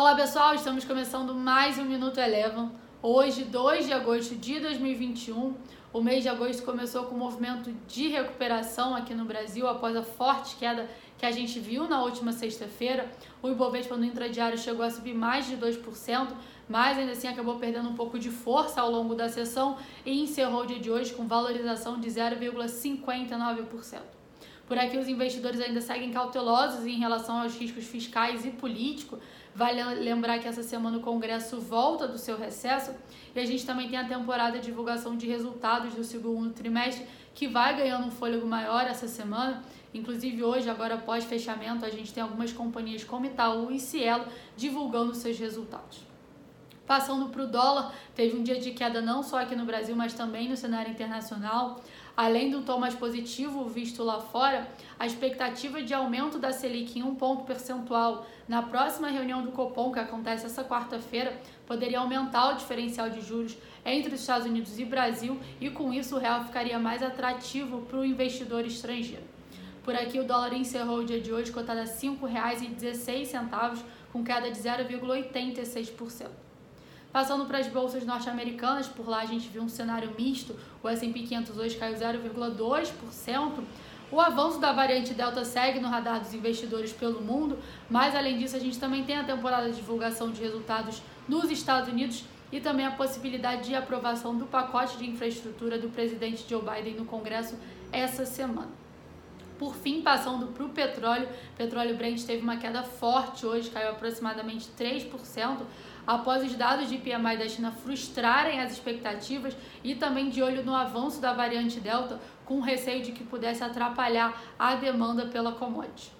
Olá pessoal, estamos começando mais um Minuto Eleven. Hoje, 2 de agosto de 2021, o mês de agosto começou com um movimento de recuperação aqui no Brasil após a forte queda que a gente viu na última sexta-feira. O Ibovespa no intradiário chegou a subir mais de 2%, mas ainda assim acabou perdendo um pouco de força ao longo da sessão e encerrou o dia de hoje com valorização de 0,59%. Por aqui, os investidores ainda seguem cautelosos em relação aos riscos fiscais e políticos. Vale lembrar que essa semana o Congresso volta do seu recesso e a gente também tem a temporada de divulgação de resultados do segundo trimestre, que vai ganhando um fôlego maior essa semana. Inclusive, hoje, agora após fechamento, a gente tem algumas companhias como Itaú e Cielo divulgando seus resultados. Passando para o dólar, teve um dia de queda não só aqui no Brasil, mas também no cenário internacional. Além do tom mais positivo visto lá fora, a expectativa de aumento da Selic em um ponto percentual na próxima reunião do Copom, que acontece essa quarta-feira, poderia aumentar o diferencial de juros entre os Estados Unidos e Brasil e com isso o real ficaria mais atrativo para o investidor estrangeiro. Por aqui o dólar encerrou o dia de hoje cotado a R$ 5,16, com queda de 0,86%. Passando para as bolsas norte-americanas, por lá a gente viu um cenário misto. O S&P 500 hoje caiu 0,2%. O avanço da variante Delta segue no radar dos investidores pelo mundo, mas além disso a gente também tem a temporada de divulgação de resultados nos Estados Unidos e também a possibilidade de aprovação do pacote de infraestrutura do presidente Joe Biden no Congresso essa semana. Por fim, passando para o petróleo, petróleo Brent teve uma queda forte hoje, caiu aproximadamente 3%, após os dados de PMI da China frustrarem as expectativas e também de olho no avanço da variante Delta, com receio de que pudesse atrapalhar a demanda pela commodity.